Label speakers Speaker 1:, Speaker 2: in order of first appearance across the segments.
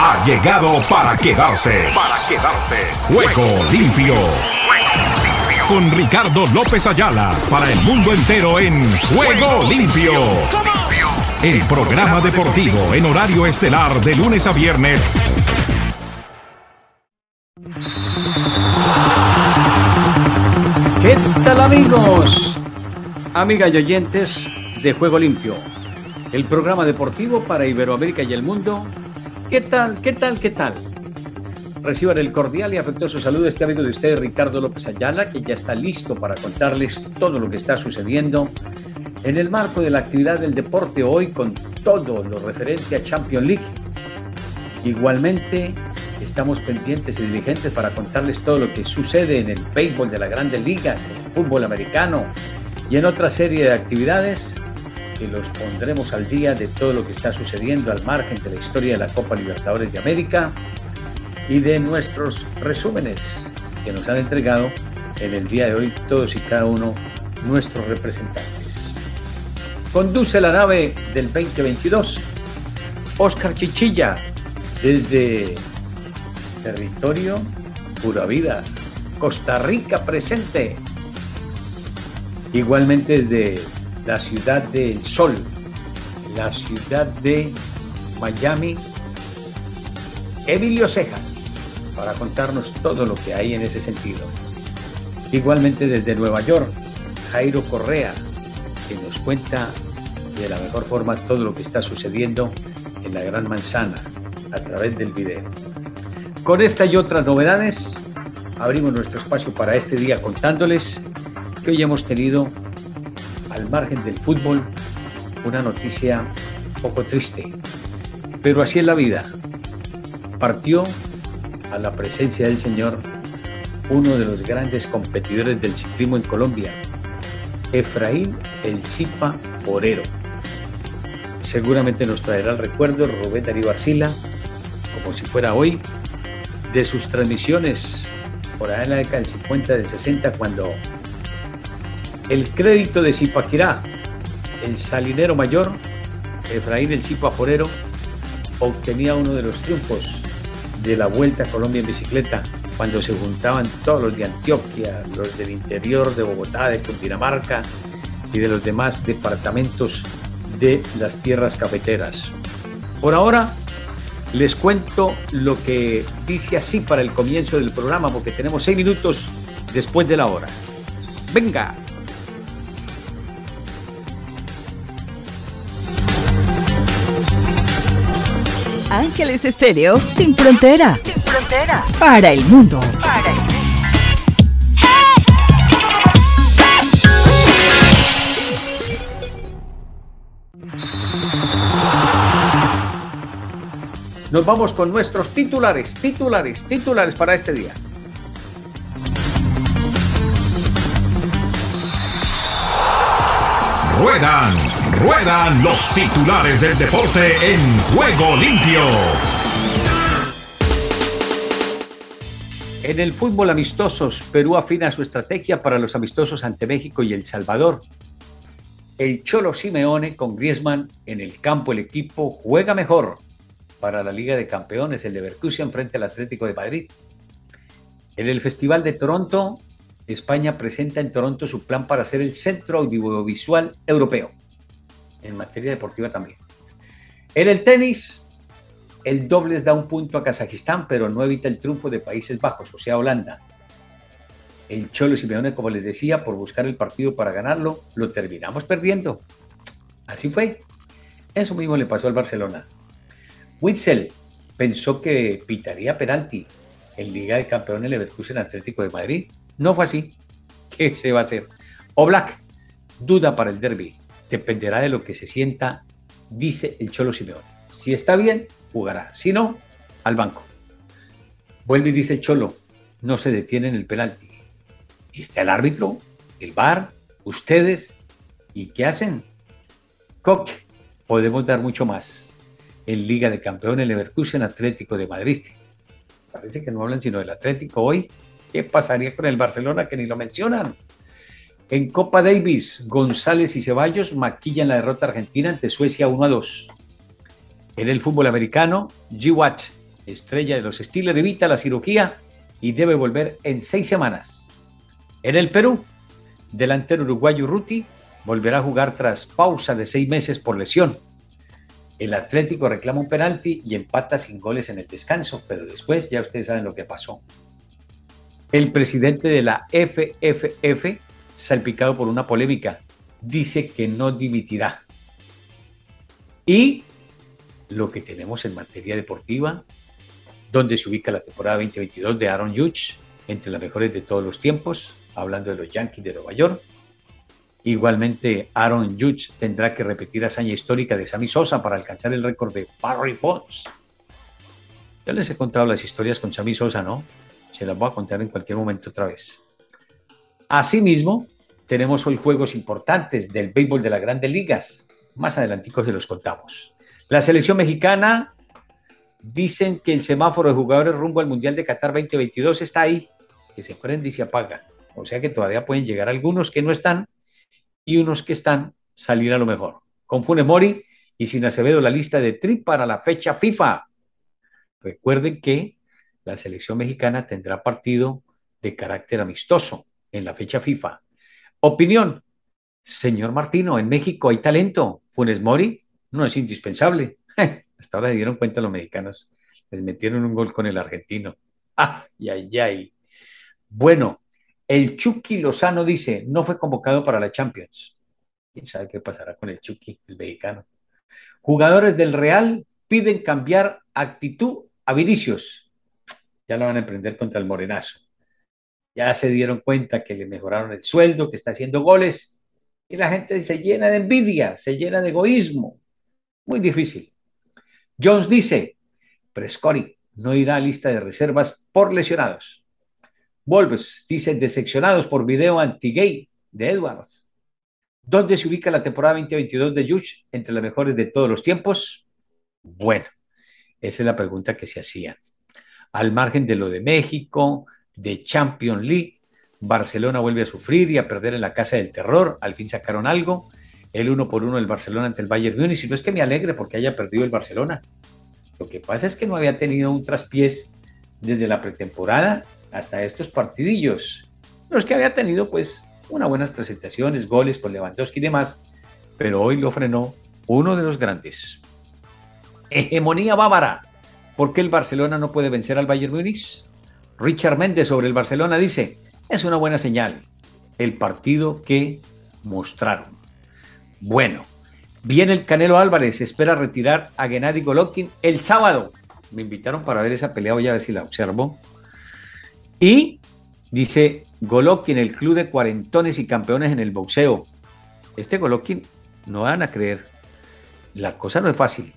Speaker 1: Ha llegado para quedarse. Para quedarse. Juego limpio. Con Ricardo López Ayala para el mundo entero en Juego limpio. El programa deportivo en horario estelar de lunes a viernes.
Speaker 2: ¿Qué tal amigos? Amigas y oyentes de Juego Limpio, el programa deportivo para Iberoamérica y el mundo. ¿Qué tal? ¿Qué tal? ¿Qué tal? Reciban el cordial y afectuoso saludo de este amigo de ustedes, Ricardo López Ayala, que ya está listo para contarles todo lo que está sucediendo en el marco de la actividad del deporte hoy con todo lo referente a Champions League. Igualmente, estamos pendientes y diligentes para contarles todo lo que sucede en el béisbol de las grandes ligas, el fútbol americano y en otra serie de actividades que los pondremos al día de todo lo que está sucediendo al margen de la historia de la Copa Libertadores de América y de nuestros resúmenes que nos han entregado en el día de hoy todos y cada uno nuestros representantes. Conduce la nave del 2022 Oscar Chichilla desde territorio Pura Vida, Costa Rica presente. Igualmente desde la ciudad del Sol, la ciudad de Miami, Emilio Cejas, para contarnos todo lo que hay en ese sentido. Igualmente desde Nueva York, Jairo Correa, que nos cuenta de la mejor forma todo lo que está sucediendo en la Gran Manzana a través del video. Con esta y otras novedades, abrimos nuestro espacio para este día contándoles que hoy hemos tenido, al margen del fútbol, una noticia poco triste. Pero así es la vida. Partió a la presencia del Señor uno de los grandes competidores del ciclismo en Colombia, Efraín El Zipa Forero. Seguramente nos traerá el recuerdo Rubén Darío Arcila, como si fuera hoy, de sus transmisiones por allá en la década del 50, del 60, cuando el crédito de Zipaquirá, el salinero mayor, Efraín el Zipa Forero, obtenía uno de los triunfos de la Vuelta a Colombia en bicicleta, cuando se juntaban todos los de Antioquia, los del interior de Bogotá, de Cundinamarca y de los demás departamentos de las tierras cafeteras. Por ahora, les cuento lo que dice así para el comienzo del programa, porque tenemos seis minutos después de la hora. Venga.
Speaker 3: Ángeles Estéreo sin frontera.
Speaker 4: Sin frontera.
Speaker 3: Para el mundo.
Speaker 4: Para el mundo.
Speaker 2: Nos vamos con nuestros titulares, titulares, titulares para este día.
Speaker 1: Ruedan, ruedan los titulares del deporte en Juego Limpio.
Speaker 2: En el fútbol amistosos, Perú afina su estrategia para los amistosos ante México y El Salvador. El Cholo Simeone con Griezmann en el campo, el equipo juega mejor para la Liga de Campeones, el Leverkusen frente al Atlético de Madrid. En el Festival de Toronto, España presenta en Toronto su plan para ser el centro audiovisual europeo, en materia deportiva también. En el tenis, el dobles da un punto a Kazajistán, pero no evita el triunfo de Países Bajos, o sea, Holanda. El Cholo Simeone, como les decía, por buscar el partido para ganarlo, lo terminamos perdiendo. Así fue. Eso mismo le pasó al Barcelona. Witzel pensó que pitaría penalti en Liga de Campeones Leverkusen Atlético de Madrid. No fue así. ¿Qué se va a hacer? O Black, duda para el derby. Dependerá de lo que se sienta, dice el Cholo Simeone. Si está bien, jugará. Si no, al banco. Vuelve y dice el Cholo, no se detiene en el penalti. Está el árbitro, el VAR, ustedes. ¿Y qué hacen? Coque, podemos dar mucho más. En Liga de Campeones Leverkusen Atlético de Madrid. Parece que no hablan sino del Atlético hoy. ¿Qué pasaría con el Barcelona que ni lo mencionan? En Copa Davis, González y Ceballos maquillan la derrota argentina ante Suecia 1 a 2. En el fútbol americano, G. Watt, estrella de los Steelers, evita la cirugía y debe volver en seis semanas. En el Perú, delantero uruguayo Ruti volverá a jugar tras pausa de seis meses por lesión. El Atlético reclama un penalti y empata sin goles en el descanso, pero después ya ustedes saben lo que pasó. El presidente de la FFF, salpicado por una polémica, dice que no dimitirá. Y lo que tenemos en materia deportiva, donde se ubica la temporada 2022 de Aaron Judge, entre las mejores de todos los tiempos, hablando de los Yankees de Nueva York. Igualmente, Aaron Judge tendrá que repetir hazaña histórica de Sammy Sosa para alcanzar el récord de Barry Bonds. Ya les he contado las historias con Sammy Sosa, ¿no? Se las voy a contar en cualquier momento otra vez. Asimismo, tenemos hoy juegos importantes del béisbol de las grandes ligas. Más adelantico se los contamos. La selección mexicana dicen que el semáforo de jugadores rumbo al Mundial de Qatar 2022 está ahí, que se prende y se apaga. O sea que todavía pueden llegar algunos que no están y unos que están salir a lo mejor. Con Funes Mori y sin Acevedo la lista de tri para la fecha FIFA. Recuerden que la selección mexicana tendrá partido de carácter amistoso en la fecha FIFA. Opinión. Señor Martino, en México hay talento. Funes Mori no es indispensable. Hasta ahora se dieron cuenta los mexicanos. Les metieron un gol con el argentino. ¡Ay, ay, ay! Bueno, el Chucky Lozano dice, no fue convocado para la Champions. ¿Quién sabe qué pasará con el Chucky, el mexicano? Jugadores del Real piden cambiar actitud a Vinicius. Ya lo van a emprender contra el Morenazo. Ya se dieron cuenta que le mejoraron el sueldo, que está haciendo goles. Y la gente se llena de envidia, se llena de egoísmo. Muy difícil. Jones dice, Prescori no irá a lista de reservas por lesionados. Wolves dice, decepcionados por video anti-gay de Edwards. ¿Dónde se ubica la temporada 2022 de Juch entre las mejores de todos los tiempos? Bueno, esa es la pregunta que se hacía. Al margen de lo de México, de Champions League, Barcelona vuelve a sufrir y a perder en la casa del terror. Al fin sacaron algo el uno por uno del Barcelona ante el Bayern Múnich. Y no es que me alegre porque haya perdido el Barcelona. Lo que pasa es que no había tenido un traspiés desde la pretemporada hasta estos partidillos. Los que había tenido, pues, unas buenas presentaciones, goles con Lewandowski y demás, pero hoy lo frenó uno de los grandes. Hegemonía bávara. ¿Por qué el Barcelona no puede vencer al Bayern Múnich? Richard Méndez sobre el Barcelona dice, es una buena señal el partido que mostraron. Bueno, viene el Canelo Álvarez, espera retirar a Gennady Golovkin el sábado. Me invitaron para ver esa pelea, voy a ver si la observo. Y dice Golovkin, el club de cuarentones y campeones en el boxeo. Este Golovkin, no van a creer, la cosa no es fácil.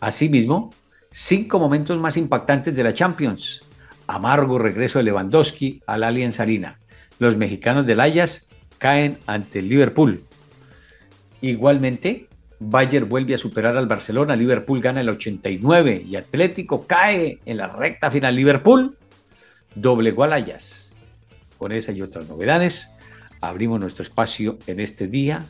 Speaker 2: Asimismo, cinco momentos más impactantes de la Champions. Amargo regreso de Lewandowski al Allianz Arena. Los mexicanos del Ayas caen ante el Liverpool. Igualmente, Bayern vuelve a superar al Barcelona, Liverpool gana el 89 y Atlético cae en la recta final. Liverpool doble al Con esa y otras novedades, abrimos nuestro espacio en este día.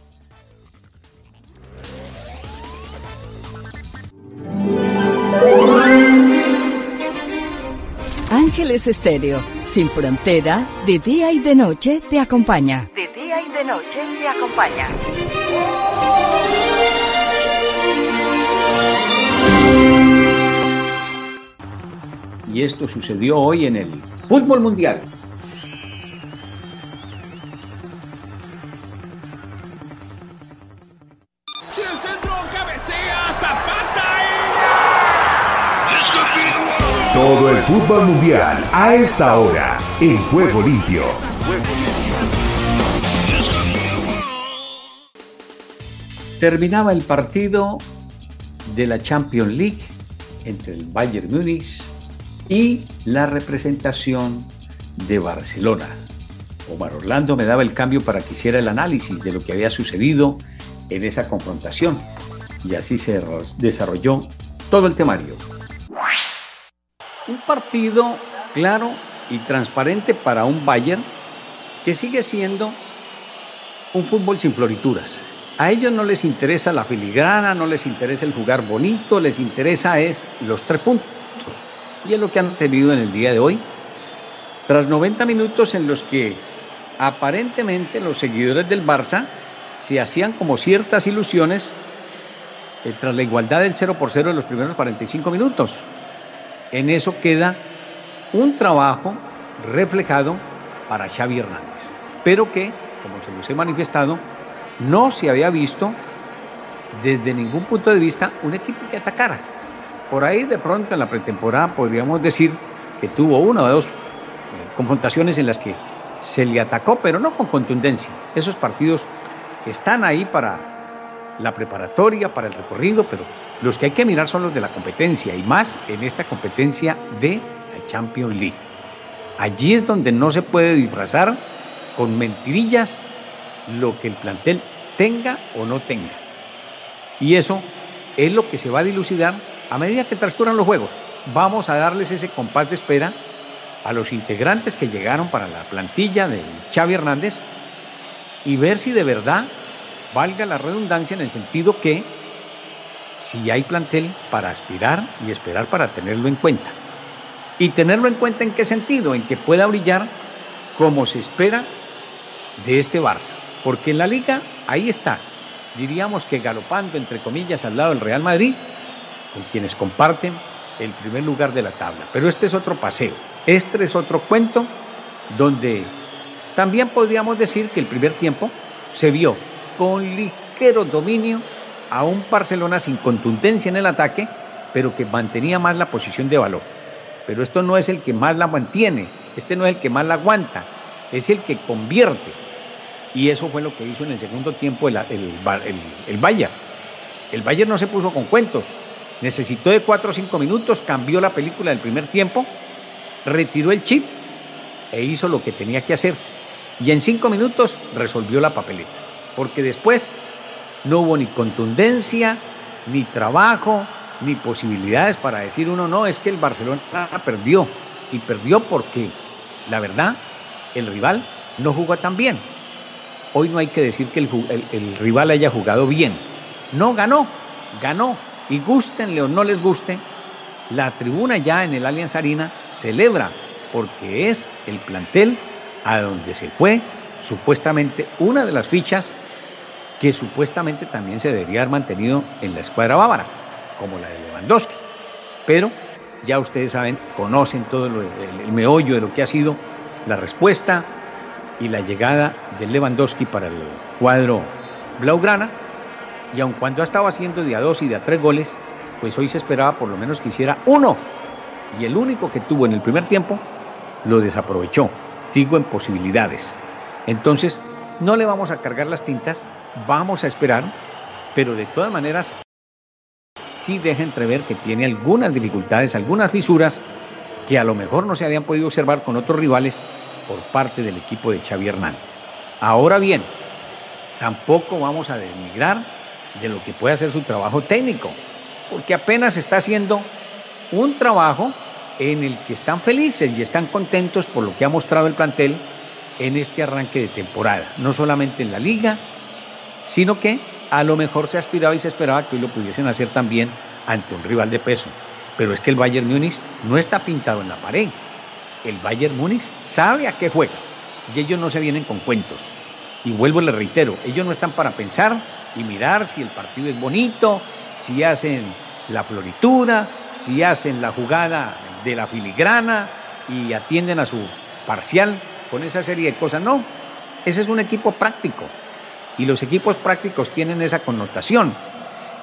Speaker 3: Ángeles Estéreo, sin frontera, de día y de noche te acompaña.
Speaker 4: De día y de noche te acompaña.
Speaker 2: Y esto sucedió hoy en el fútbol mundial.
Speaker 1: Todo el fútbol mundial a esta hora en Juego Limpio.
Speaker 2: Terminaba el partido de la Champions League entre el Bayern Múnich y la representación de Barcelona. Omar Orlando me daba el cambio para que hiciera el análisis de lo que había sucedido en esa confrontación y así se desarrolló todo el temario. Partido claro y transparente para un Bayern que sigue siendo un fútbol sin florituras. A ellos no les interesa la filigrana, no les interesa el jugar bonito, les interesa es los tres puntos. Y es lo que han tenido en el día de hoy. Tras 90 minutos en los que aparentemente los seguidores del Barça se hacían como ciertas ilusiones eh, tras la igualdad del 0 por 0 en los primeros 45 minutos. En eso queda un trabajo reflejado para Xavi Hernández, pero que, como se los he manifestado, no se había visto desde ningún punto de vista un equipo que atacara. Por ahí de pronto en la pretemporada podríamos decir que tuvo una o dos eh, confrontaciones en las que se le atacó, pero no con contundencia. Esos partidos están ahí para la preparatoria, para el recorrido, pero los que hay que mirar son los de la competencia y más en esta competencia de la Champions League. Allí es donde no se puede disfrazar con mentirillas lo que el plantel tenga o no tenga. Y eso es lo que se va a dilucidar a medida que transcurran los juegos. Vamos a darles ese compás de espera a los integrantes que llegaron para la plantilla de Xavi Hernández y ver si de verdad valga la redundancia en el sentido que si hay plantel para aspirar y esperar para tenerlo en cuenta. Y tenerlo en cuenta en qué sentido, en que pueda brillar como se espera de este Barça. Porque en la liga ahí está, diríamos que galopando entre comillas al lado del Real Madrid, con quienes comparten el primer lugar de la tabla. Pero este es otro paseo, este es otro cuento donde también podríamos decir que el primer tiempo se vio con ligero dominio a un Barcelona sin contundencia en el ataque, pero que mantenía más la posición de valor. Pero esto no es el que más la mantiene, este no es el que más la aguanta, es el que convierte. Y eso fue lo que hizo en el segundo tiempo el, el, Bayern. El Bayern no se puso con cuentos. Necesitó de cuatro o cinco minutos, cambió la película del primer tiempo, retiró el chip e hizo lo que tenía que hacer. Y en cinco minutos resolvió la papeleta. Porque después no hubo ni contundencia, ni trabajo, ni posibilidades para decir uno, no, es que el Barcelona perdió. Y perdió porque, la verdad, el rival no jugó tan bien. Hoy no hay que decir que el, rival haya jugado bien. No, ganó, ganó. Y gustenle o no les guste, la tribuna ya en el Allianz Arena celebra porque es el plantel a donde se fue supuestamente una de las fichas que supuestamente también se debería haber mantenido en la escuadra bávara, como la de Lewandowski. Pero ya ustedes saben, conocen todo el meollo de lo que ha sido la respuesta y la llegada de Lewandowski para el cuadro Blaugrana. Y aun cuando ha estado haciendo de a dos y de a tres goles, pues hoy se esperaba por lo menos que hiciera uno. Y el único que tuvo en el primer tiempo lo desaprovechó. Digo en posibilidades. Entonces, no le vamos a cargar las tintas, vamos a esperar, pero de todas maneras sí deja entrever que tiene algunas dificultades, algunas fisuras que a lo mejor no se habían podido observar con otros rivales por parte del equipo de Xavi Hernández. Ahora bien, tampoco vamos a denigrar de lo que puede ser su trabajo técnico, porque apenas está haciendo un trabajo en el que están felices y están contentos por lo que ha mostrado el plantel en este arranque de temporada, no solamente en la liga, sino que a lo mejor se aspiraba y se esperaba que hoy lo pudiesen hacer también ante un rival de peso. Pero es que el Bayern Múnich no está pintado en la pared el Bayern Múnich sabe a qué juega y ellos no se vienen con cuentos. Y vuelvo y le reitero, ellos no están para pensar y mirar si el partido es bonito, si hacen la floritura, si hacen la jugada de la filigrana y atienden a su parcial con esa serie de cosas. No, ese es un equipo práctico y los equipos prácticos tienen esa connotación.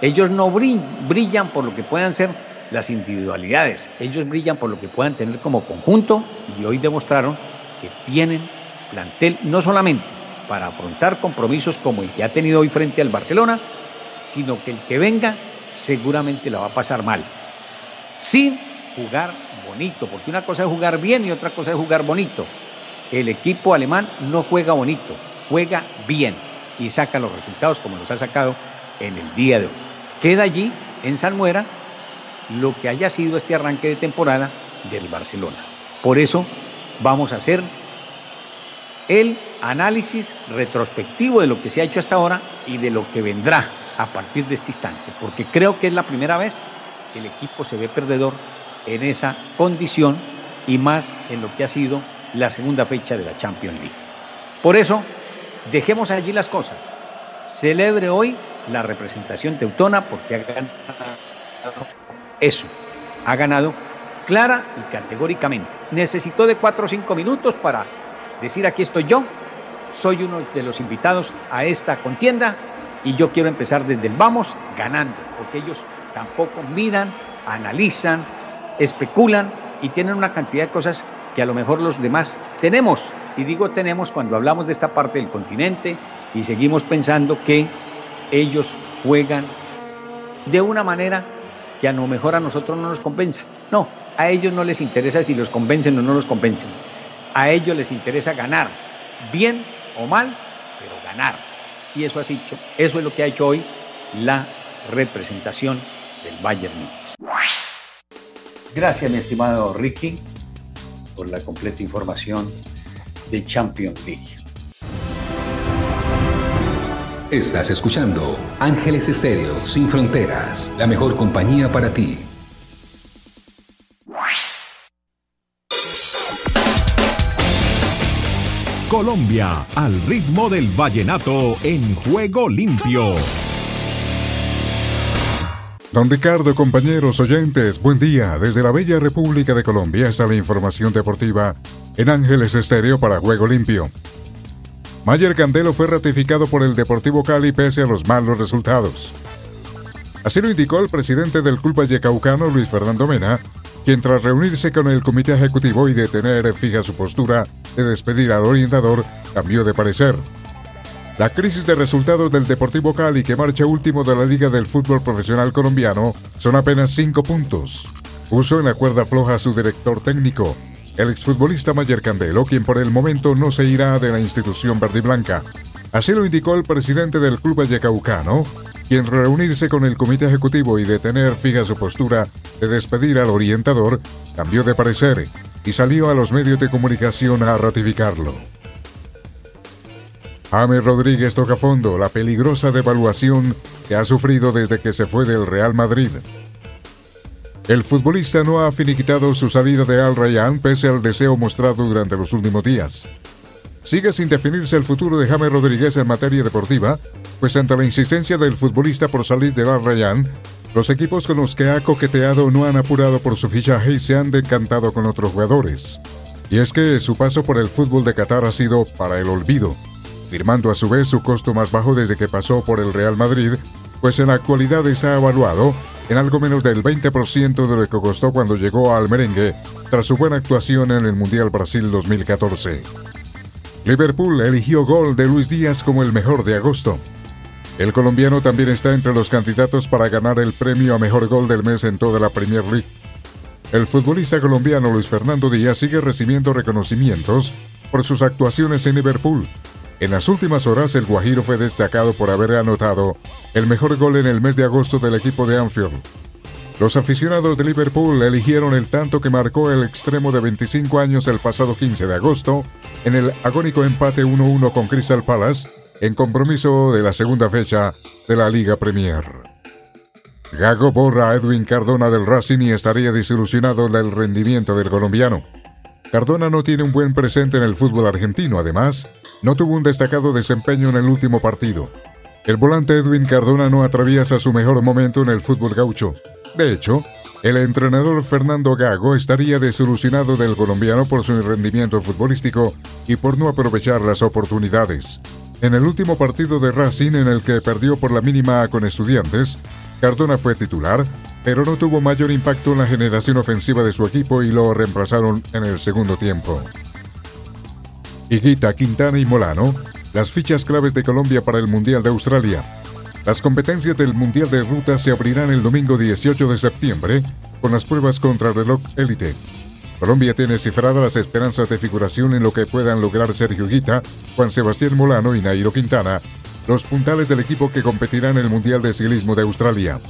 Speaker 2: Ellos no brillan por lo que puedan ser las individualidades. Ellos brillan por lo que puedan tener como conjunto y hoy demostraron que tienen plantel no solamente para afrontar compromisos como el que ha tenido hoy frente al Barcelona, sino que el que venga seguramente la va a pasar mal. Sin jugar bonito, porque una cosa es jugar bien y otra cosa es jugar bonito. El equipo alemán no juega bonito, juega bien y saca los resultados como los ha sacado en el día de hoy. Queda allí en Salmuera lo que haya sido este arranque de temporada del Barcelona. Por eso vamos a hacer el análisis retrospectivo de lo que se ha hecho hasta ahora y de lo que vendrá a partir de este instante, porque creo que es la primera vez que el equipo se ve perdedor en esa condición y más en lo que ha sido la segunda fecha de la Champions League. Por eso, dejemos allí las cosas. Celebre hoy la representación teutona porque ha ganado eso, ha ganado clara y categóricamente. Necesitó de cuatro o cinco minutos para decir aquí estoy yo, soy uno de los invitados a esta contienda y yo quiero empezar desde el vamos ganando, porque ellos tampoco miran, analizan, especulan y tienen una cantidad de cosas que a lo mejor los demás tenemos. Y digo tenemos cuando hablamos de esta parte del continente y seguimos pensando que ellos juegan de una manera que a lo mejor a nosotros no nos compensa. No, a ellos no les interesa si los convencen o no los convencen. A ellos les interesa ganar, bien o mal, pero ganar. Y eso, ha hecho, eso es lo que ha hecho hoy la representación del Bayern Múnich. Gracias, mi estimado Ricky, por la completa información de Champions League.
Speaker 1: Estás escuchando Ángeles Estéreo Sin Fronteras, la mejor compañía para ti. Colombia, al ritmo del vallenato en juego limpio.
Speaker 5: Don Ricardo, compañeros oyentes, buen día. Desde la bella República de Colombia está la información deportiva en Ángeles Estéreo para Juego Limpio. Mayer Candelo fue ratificado por el Deportivo Cali pese a los malos resultados. Así lo indicó el presidente del Club Vallecaucano, Luis Fernando Mena, quien tras reunirse con el comité ejecutivo y de tener fija su postura de despedir al orientador, cambió de parecer. La crisis de resultados del Deportivo Cali, que marcha último de la Liga del Fútbol Profesional Colombiano, son apenas cinco puntos. Puso en la cuerda floja a su director técnico, el exfutbolista Mayer Candelo, quien por el momento no se irá de la institución verde y blanca. Así lo indicó el presidente del club vallecaucano, quien reunirse con el comité ejecutivo y de tener fija su postura de despedir al orientador, cambió de parecer y salió a los medios de comunicación a ratificarlo. James Rodríguez toca fondo la peligrosa devaluación que ha sufrido desde que se fue del Real Madrid. El futbolista no ha finiquitado su salida de Al Rayyan pese al deseo mostrado durante los últimos días. Sigue sin definirse el futuro de James Rodríguez en materia deportiva, pues ante la insistencia del futbolista por salir del Al Rayyan, los equipos con los que ha coqueteado no han apurado por su fichaje y se han decantado con otros jugadores. Y es que su paso por el fútbol de Qatar ha sido para el olvido, firmando a su vez su costo más bajo desde que pasó por el Real Madrid, pues en la actualidad está evaluado en algo menos del 20% de lo que costó cuando llegó al merengue tras su buena actuación en el Mundial Brasil 2014. Liverpool eligió gol de Luis Díaz como el mejor de agosto. El colombiano también está entre los candidatos para ganar el premio a mejor gol del mes en toda la Premier League. El futbolista colombiano Luis Fernando Díaz sigue recibiendo reconocimientos por sus actuaciones en Liverpool. En las últimas horas, el Guajiro fue destacado por haber anotado el mejor gol en el mes de agosto del equipo de Anfield. Los aficionados de Liverpool eligieron el tanto que marcó el extremo de 25 años el pasado 15 de agosto en el agónico empate 1-1 con Crystal Palace en compromiso de la segunda fecha de la Liga Premier. Gago borra a Edwin Cardona del Racing y estaría desilusionado del rendimiento del colombiano. Cardona no tiene un buen presente en el fútbol argentino, además, no tuvo un destacado desempeño en el último partido. El volante Edwin Cardona no atraviesa su mejor momento en el fútbol gaucho. De hecho, el entrenador Fernando Gago estaría desilusionado del colombiano por su rendimiento futbolístico y por no aprovechar las oportunidades. En el último partido de Racing en el que perdió por la mínima con estudiantes, Cardona fue titular, pero no tuvo mayor impacto en la generación ofensiva de su equipo y lo reemplazaron en el segundo tiempo. Higuita, Quintana y Molano, las fichas claves de Colombia para el Mundial de Australia. Las competencias del Mundial de Ruta se abrirán el domingo 18 de septiembre con las pruebas contra reloj élite. Colombia tiene cifradas las esperanzas de figuración en lo que puedan lograr Sergio Guita, Juan Sebastián Molano y Nairo Quintana, los puntales del equipo que competirá en el Mundial de Ciclismo de Australia.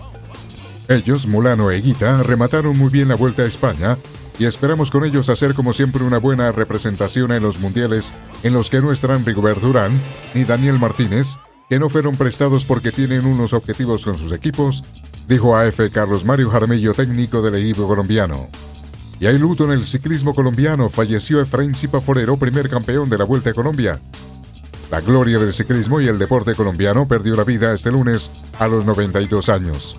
Speaker 5: Ellos, Mulano e Guita, remataron muy bien la vuelta a España y esperamos con ellos hacer como siempre una buena representación en los mundiales en los que no estarán Rigobert Durán ni Daniel Martínez, que no fueron prestados porque tienen unos objetivos con sus equipos, dijo AF Carlos Mario Jaramillo, técnico del equipo colombiano. Y hay luto en el ciclismo colombiano, falleció Efraín Forero, primer campeón de la Vuelta a Colombia. La gloria del ciclismo y el deporte colombiano perdió la vida este lunes a los 92 años.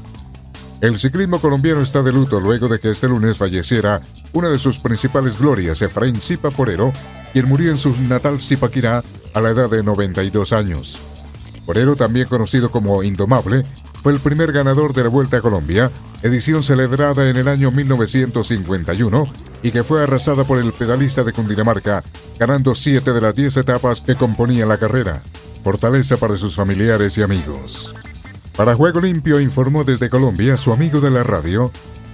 Speaker 5: El ciclismo colombiano está de luto luego de que este lunes falleciera una de sus principales glorias, Efraín Zipa Forero, quien murió en su natal Zipaquirá a la edad de 92 años. Forero, también conocido como Indomable, fue el primer ganador de la Vuelta a Colombia, edición celebrada en el año 1951 y que fue arrasada por el pedalista de Cundinamarca, ganando siete de las diez etapas que componían la carrera. Fortaleza para sus familiares y amigos. Para Juego Limpio informó desde Colombia su amigo de la radio,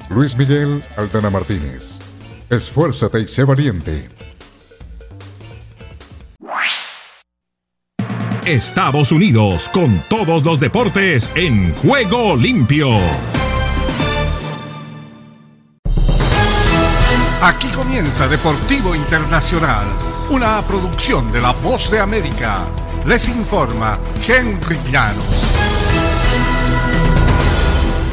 Speaker 5: Luis Miguel Aldana Martínez. Esfuérzate y sé valiente.
Speaker 1: Estados Unidos con todos los deportes en Juego Limpio.
Speaker 6: Aquí comienza Deportivo Internacional, una producción de La Voz de América. Les informa Henry Llanos.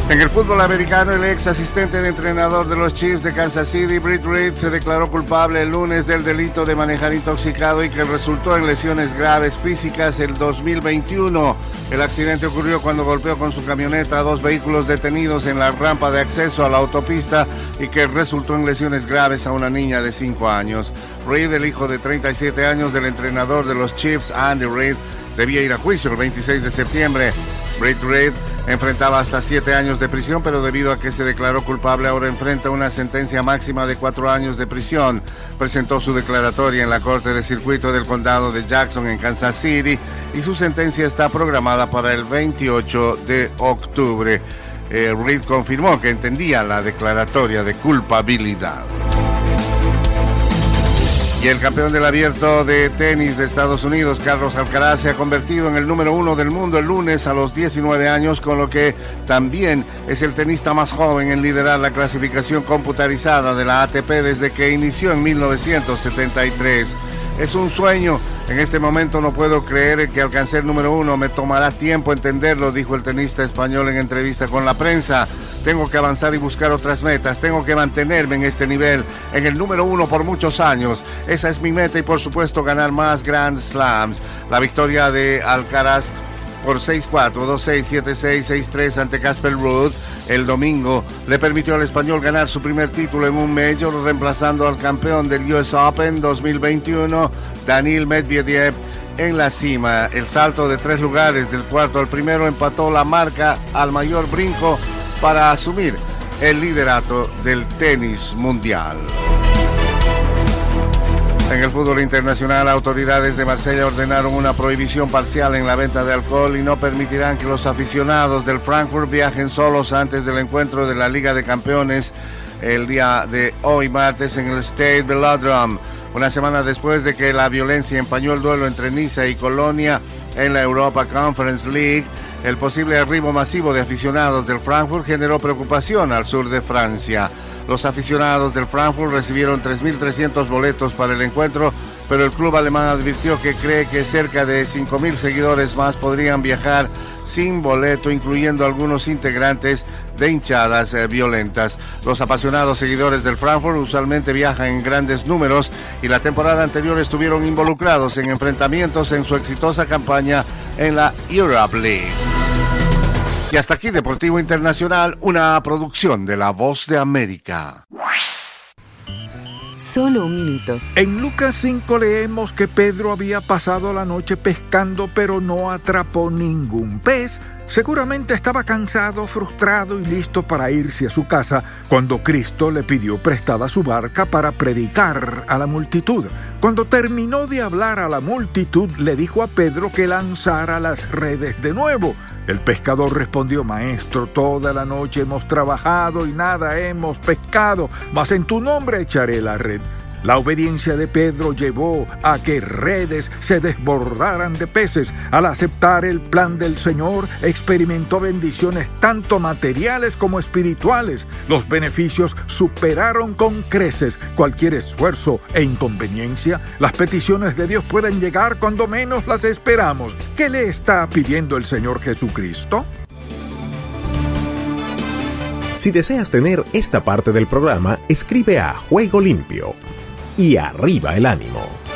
Speaker 6: En el fútbol americano, el ex asistente de entrenador de los Chiefs de Kansas City, Britt Reed, se declaró culpable el lunes del delito de manejar intoxicado y que resultó en lesiones graves físicas el 2021. El accidente ocurrió cuando golpeó con su camioneta a dos vehículos detenidos en la rampa de acceso a la autopista y que resultó en lesiones graves a una niña de 5 años. Reed, el hijo de 37 años del entrenador de los Chiefs, Andy Reid, debía ir a juicio el 26 de septiembre. Britt Reed enfrentaba hasta siete años de prisión, pero debido a que se declaró culpable ahora enfrenta una sentencia máxima de cuatro años de prisión. Presentó su declaratoria en la Corte de Circuito del Condado de Jackson en Kansas City y su sentencia está programada para el 28 de octubre. Eh, Reed confirmó que entendía la declaratoria de culpabilidad. Y el campeón del abierto de tenis de Estados Unidos, Carlos Alcaraz, se ha convertido en el número uno del mundo el lunes a los 19 años, con lo que también es el tenista más joven en liderar la clasificación computarizada de la ATP desde que inició en 1973. Es un sueño. En este momento no puedo creer que alcancé el número uno. Me tomará tiempo entenderlo, dijo el tenista español en entrevista con la prensa. Tengo que avanzar y buscar otras metas. Tengo que mantenerme en este nivel, en el número uno por muchos años. Esa es mi meta y por supuesto ganar más Grand Slams. La victoria de Alcaraz por 6-4, 2-6, 7-6, 6-3 ante Casper Ruud el domingo le permitió al español ganar su primer título en un Major, reemplazando al campeón del US Open 2021, Daniel Medvedev, en la cima. El salto de tres lugares del cuarto al primero empató la marca al mayor brinco para asumir el liderato del tenis mundial. En el fútbol internacional, autoridades de Marsella ordenaron una prohibición parcial en la venta de alcohol y no permitirán que los aficionados del Frankfurt viajen solos antes del encuentro de la Liga de Campeones el día de hoy martes en el State Velodrome. Una semana después de que la violencia empañó el duelo entre Niza y Colonia en la Europa Conference League, el posible arribo masivo de aficionados del Frankfurt generó preocupación al sur de Francia. Los aficionados del Frankfurt recibieron 3.300 boletos para el encuentro, pero el club alemán advirtió que cree que cerca de 5.000 seguidores más podrían viajar sin boleto, incluyendo algunos integrantes de hinchadas eh, violentas. Los apasionados seguidores del Frankfurt usualmente viajan en grandes números y la temporada anterior estuvieron involucrados en enfrentamientos en su exitosa campaña en la Europe League. Y hasta aquí Deportivo Internacional, una producción de La Voz de América.
Speaker 7: Solo un minuto.
Speaker 8: En Lucas 5 leemos que Pedro había pasado la noche pescando pero no atrapó ningún pez. Seguramente estaba cansado, frustrado y listo para irse a su casa cuando Cristo le pidió prestada su barca para predicar a la multitud. Cuando terminó de hablar a la multitud, le dijo a Pedro que lanzara las redes de nuevo. El pescador respondió, Maestro, toda la noche hemos trabajado y nada hemos pescado, mas en tu nombre echaré la red. La obediencia de Pedro llevó a que redes se desbordaran de peces. Al aceptar el plan del Señor, experimentó bendiciones tanto materiales como espirituales. Los beneficios superaron con creces cualquier esfuerzo e inconveniencia. Las peticiones de Dios pueden llegar cuando menos las esperamos. ¿Qué le está pidiendo el Señor Jesucristo?
Speaker 7: Si deseas tener esta parte del programa, escribe a Juego Limpio y arriba el ánimo.